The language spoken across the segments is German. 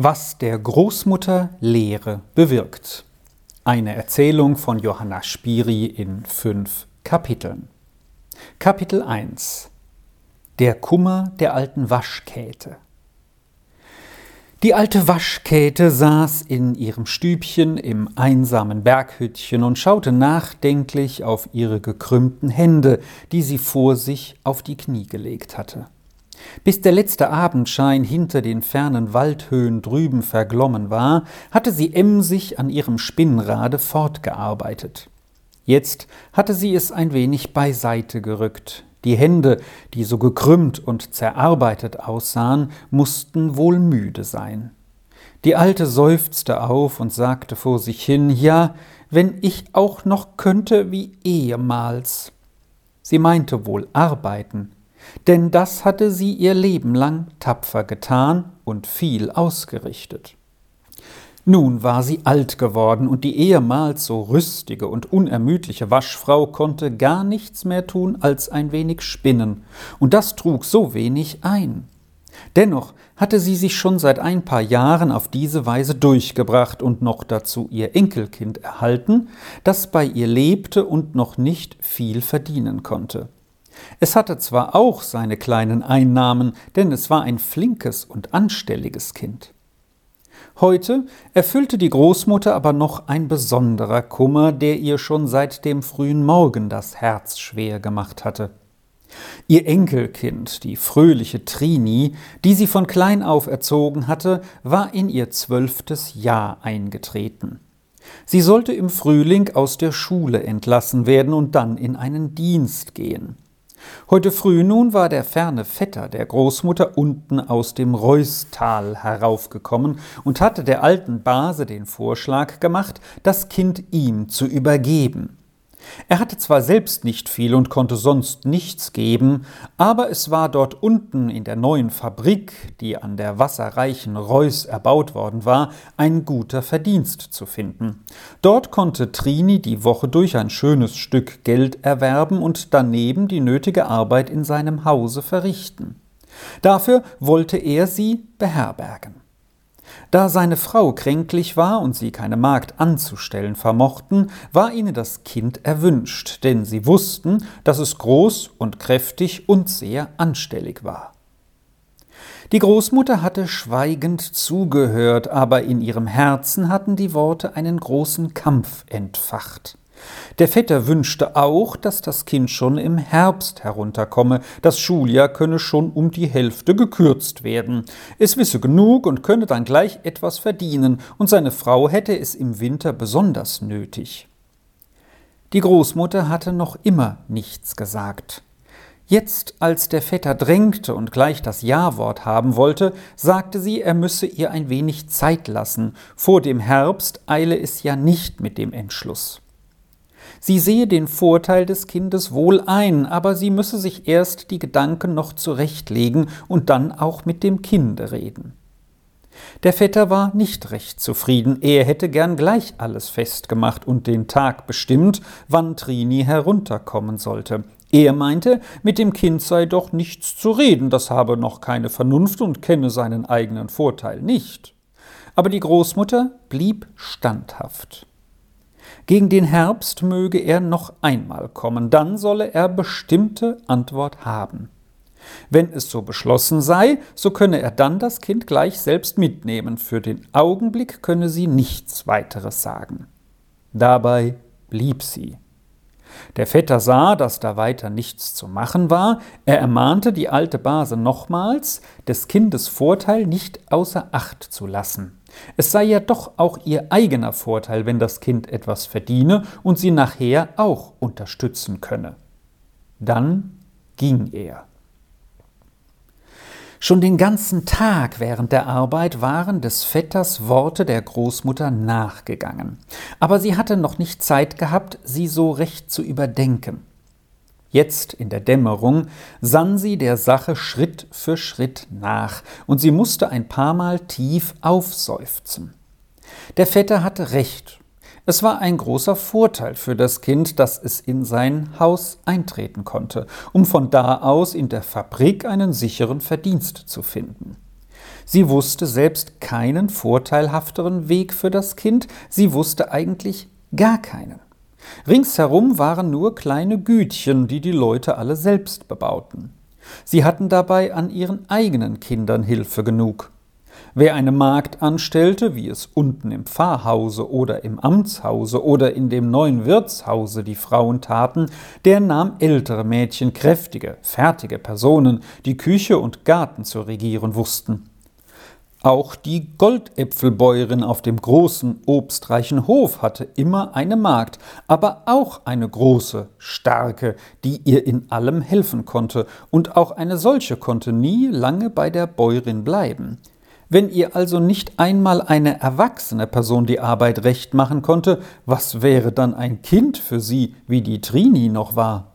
Was der Großmutter Lehre bewirkt. Eine Erzählung von Johanna Spiri in fünf Kapiteln. Kapitel 1 Der Kummer der alten Waschkäte. Die alte Waschkäte saß in ihrem Stübchen im einsamen Berghüttchen und schaute nachdenklich auf ihre gekrümmten Hände, die sie vor sich auf die Knie gelegt hatte. Bis der letzte Abendschein hinter den fernen Waldhöhen drüben verglommen war, hatte sie emsig an ihrem Spinnrade fortgearbeitet. Jetzt hatte sie es ein wenig beiseite gerückt. Die Hände, die so gekrümmt und zerarbeitet aussahen, mussten wohl müde sein. Die Alte seufzte auf und sagte vor sich hin, ja, wenn ich auch noch könnte wie ehemals. Sie meinte wohl arbeiten, denn das hatte sie ihr Leben lang tapfer getan und viel ausgerichtet. Nun war sie alt geworden, und die ehemals so rüstige und unermüdliche Waschfrau konnte gar nichts mehr tun als ein wenig spinnen, und das trug so wenig ein. Dennoch hatte sie sich schon seit ein paar Jahren auf diese Weise durchgebracht und noch dazu ihr Enkelkind erhalten, das bei ihr lebte und noch nicht viel verdienen konnte. Es hatte zwar auch seine kleinen Einnahmen, denn es war ein flinkes und anstelliges Kind. Heute erfüllte die Großmutter aber noch ein besonderer Kummer, der ihr schon seit dem frühen Morgen das Herz schwer gemacht hatte. Ihr Enkelkind, die fröhliche Trini, die sie von klein auf erzogen hatte, war in ihr zwölftes Jahr eingetreten. Sie sollte im Frühling aus der Schule entlassen werden und dann in einen Dienst gehen. Heute früh nun war der ferne Vetter der Großmutter unten aus dem Reustal heraufgekommen und hatte der alten Base den Vorschlag gemacht, das Kind ihm zu übergeben. Er hatte zwar selbst nicht viel und konnte sonst nichts geben, aber es war dort unten in der neuen Fabrik, die an der wasserreichen Reuß erbaut worden war, ein guter Verdienst zu finden. Dort konnte Trini die Woche durch ein schönes Stück Geld erwerben und daneben die nötige Arbeit in seinem Hause verrichten. Dafür wollte er sie beherbergen. Da seine Frau kränklich war und sie keine Magd anzustellen vermochten, war ihnen das Kind erwünscht, denn sie wussten, dass es groß und kräftig und sehr anstellig war. Die Großmutter hatte schweigend zugehört, aber in ihrem Herzen hatten die Worte einen großen Kampf entfacht. Der Vetter wünschte auch, dass das Kind schon im Herbst herunterkomme, das Schuljahr könne schon um die Hälfte gekürzt werden. Es wisse genug und könne dann gleich etwas verdienen, und seine Frau hätte es im Winter besonders nötig. Die Großmutter hatte noch immer nichts gesagt. Jetzt, als der Vetter drängte und gleich das Ja-Wort haben wollte, sagte sie, er müsse ihr ein wenig Zeit lassen. Vor dem Herbst eile es ja nicht mit dem Entschluss. Sie sehe den Vorteil des Kindes wohl ein, aber sie müsse sich erst die Gedanken noch zurechtlegen und dann auch mit dem Kinde reden. Der Vetter war nicht recht zufrieden, er hätte gern gleich alles festgemacht und den Tag bestimmt, wann Trini herunterkommen sollte. Er meinte, mit dem Kind sei doch nichts zu reden, das habe noch keine Vernunft und kenne seinen eigenen Vorteil nicht. Aber die Großmutter blieb standhaft. Gegen den Herbst möge er noch einmal kommen, dann solle er bestimmte Antwort haben. Wenn es so beschlossen sei, so könne er dann das Kind gleich selbst mitnehmen, für den Augenblick könne sie nichts weiteres sagen. Dabei blieb sie. Der Vetter sah, dass da weiter nichts zu machen war, er ermahnte die alte Base nochmals, des Kindes Vorteil nicht außer Acht zu lassen. Es sei ja doch auch ihr eigener Vorteil, wenn das Kind etwas verdiene und sie nachher auch unterstützen könne. Dann ging er. Schon den ganzen Tag während der Arbeit waren des Vetters Worte der Großmutter nachgegangen, aber sie hatte noch nicht Zeit gehabt, sie so recht zu überdenken. Jetzt in der Dämmerung sann sie der Sache Schritt für Schritt nach, und sie musste ein paar Mal tief aufseufzen. Der Vetter hatte recht. Es war ein großer Vorteil für das Kind, dass es in sein Haus eintreten konnte, um von da aus in der Fabrik einen sicheren Verdienst zu finden. Sie wusste selbst keinen vorteilhafteren Weg für das Kind, sie wusste eigentlich gar keinen. Ringsherum waren nur kleine Gütchen, die die Leute alle selbst bebauten. Sie hatten dabei an ihren eigenen Kindern Hilfe genug. Wer eine Magd anstellte, wie es unten im Pfarrhause oder im Amtshause oder in dem neuen Wirtshause die Frauen taten, der nahm ältere Mädchen, kräftige, fertige Personen, die Küche und Garten zu regieren wussten. Auch die Goldäpfelbäuerin auf dem großen, obstreichen Hof hatte immer eine Magd, aber auch eine große, starke, die ihr in allem helfen konnte, und auch eine solche konnte nie lange bei der Bäuerin bleiben. Wenn ihr also nicht einmal eine erwachsene Person die Arbeit recht machen konnte, was wäre dann ein Kind für sie, wie die Trini noch war?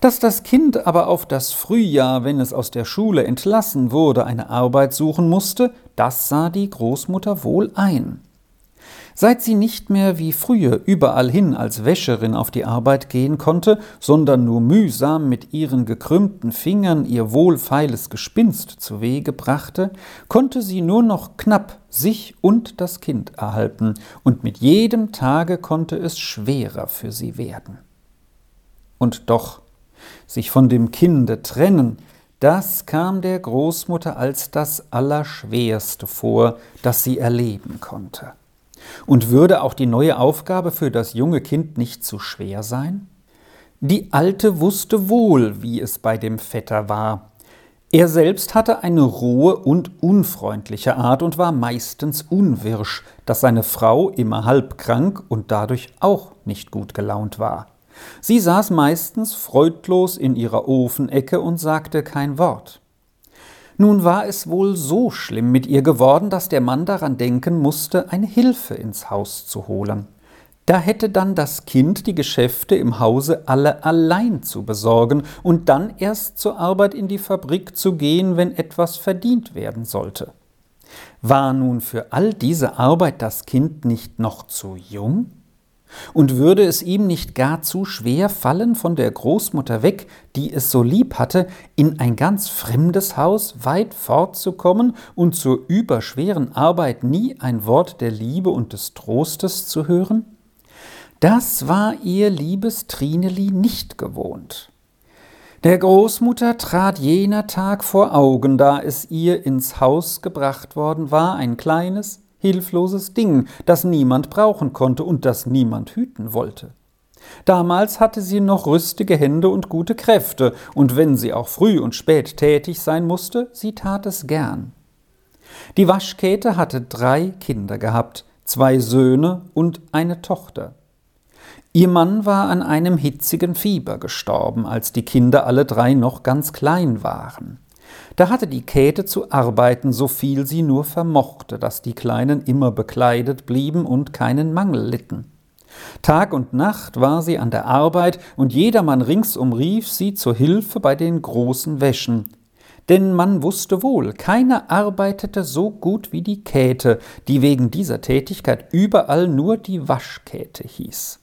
Dass das Kind aber auf das Frühjahr, wenn es aus der Schule entlassen wurde, eine Arbeit suchen musste, das sah die Großmutter wohl ein. Seit sie nicht mehr wie früher überall hin als Wäscherin auf die Arbeit gehen konnte, sondern nur mühsam mit ihren gekrümmten Fingern ihr wohlfeiles Gespinst zu Wege brachte, konnte sie nur noch knapp sich und das Kind erhalten, und mit jedem Tage konnte es schwerer für sie werden. Und doch, sich von dem Kinde trennen, das kam der Großmutter als das Allerschwerste vor, das sie erleben konnte. Und würde auch die neue Aufgabe für das junge Kind nicht zu schwer sein? Die Alte wusste wohl, wie es bei dem Vetter war. Er selbst hatte eine rohe und unfreundliche Art und war meistens unwirsch, dass seine Frau immer halb krank und dadurch auch nicht gut gelaunt war. Sie saß meistens freudlos in ihrer Ofenecke und sagte kein Wort. Nun war es wohl so schlimm mit ihr geworden, dass der Mann daran denken musste, eine Hilfe ins Haus zu holen. Da hätte dann das Kind die Geschäfte im Hause alle allein zu besorgen und dann erst zur Arbeit in die Fabrik zu gehen, wenn etwas verdient werden sollte. War nun für all diese Arbeit das Kind nicht noch zu jung? Und würde es ihm nicht gar zu schwer fallen, von der Großmutter weg, die es so lieb hatte, in ein ganz fremdes Haus weit fortzukommen und zur überschweren Arbeit nie ein Wort der Liebe und des Trostes zu hören? Das war ihr liebes Trineli nicht gewohnt. Der Großmutter trat jener Tag vor Augen, da es ihr ins Haus gebracht worden war, ein kleines, hilfloses Ding, das niemand brauchen konnte und das niemand hüten wollte. Damals hatte sie noch rüstige Hände und gute Kräfte, und wenn sie auch früh und spät tätig sein musste, sie tat es gern. Die Waschkäte hatte drei Kinder gehabt, zwei Söhne und eine Tochter. Ihr Mann war an einem hitzigen Fieber gestorben, als die Kinder alle drei noch ganz klein waren. Da hatte die Käthe zu arbeiten, so viel sie nur vermochte, dass die Kleinen immer bekleidet blieben und keinen Mangel litten. Tag und Nacht war sie an der Arbeit, und jedermann ringsum rief sie zur Hilfe bei den großen Wäschen. Denn man wusste wohl, keiner arbeitete so gut wie die Käthe, die wegen dieser Tätigkeit überall nur die Waschkäthe hieß.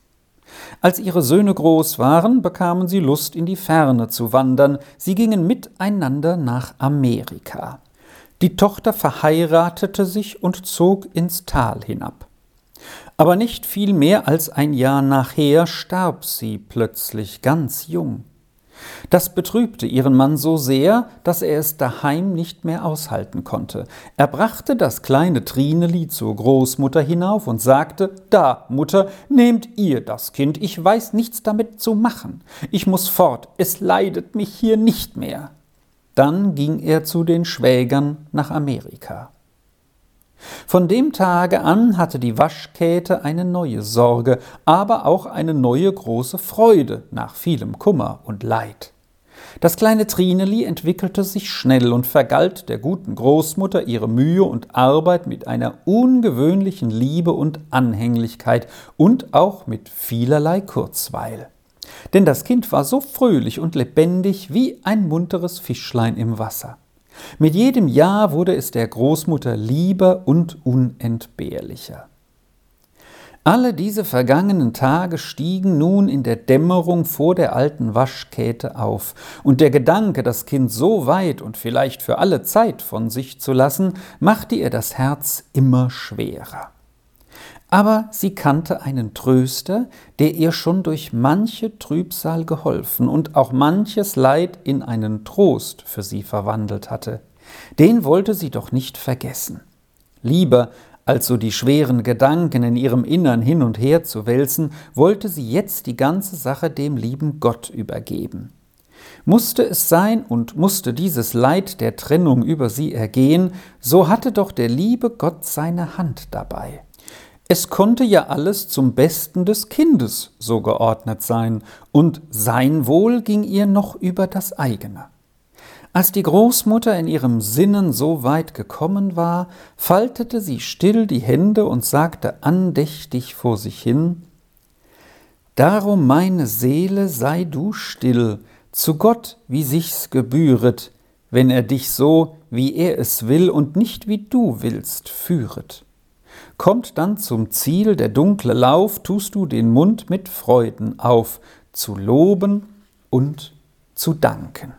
Als ihre Söhne groß waren, bekamen sie Lust, in die Ferne zu wandern. Sie gingen miteinander nach Amerika. Die Tochter verheiratete sich und zog ins Tal hinab. Aber nicht viel mehr als ein Jahr nachher starb sie plötzlich ganz jung. Das betrübte ihren Mann so sehr, dass er es daheim nicht mehr aushalten konnte. Er brachte das kleine Trineli zur Großmutter hinauf und sagte Da, Mutter, nehmt ihr das Kind, ich weiß nichts damit zu machen. Ich muss fort, es leidet mich hier nicht mehr. Dann ging er zu den Schwägern nach Amerika. Von dem Tage an hatte die Waschkäte eine neue Sorge, aber auch eine neue große Freude nach vielem Kummer und Leid. Das kleine Trineli entwickelte sich schnell und vergalt der guten Großmutter ihre Mühe und Arbeit mit einer ungewöhnlichen Liebe und Anhänglichkeit und auch mit vielerlei Kurzweil. Denn das Kind war so fröhlich und lebendig wie ein munteres Fischlein im Wasser. Mit jedem Jahr wurde es der Großmutter lieber und unentbehrlicher. Alle diese vergangenen Tage stiegen nun in der Dämmerung vor der alten Waschkäte auf, und der Gedanke, das Kind so weit und vielleicht für alle Zeit von sich zu lassen, machte ihr das Herz immer schwerer. Aber sie kannte einen Tröster, der ihr schon durch manche Trübsal geholfen und auch manches Leid in einen Trost für sie verwandelt hatte. Den wollte sie doch nicht vergessen. Lieber also die schweren Gedanken in ihrem Innern hin und her zu wälzen, wollte sie jetzt die ganze Sache dem lieben Gott übergeben. Musste es sein und musste dieses Leid der Trennung über sie ergehen, so hatte doch der liebe Gott seine Hand dabei. Es konnte ja alles zum Besten des Kindes so geordnet sein, und sein Wohl ging ihr noch über das eigene. Als die Großmutter in ihrem Sinnen so weit gekommen war, faltete sie still die Hände und sagte andächtig vor sich hin Darum, meine Seele, sei du still, zu Gott, wie sich's gebühret, wenn er dich so, wie er es will und nicht wie du willst, führet. Kommt dann zum Ziel der dunkle Lauf, tust du den Mund mit Freuden auf, zu loben und zu danken.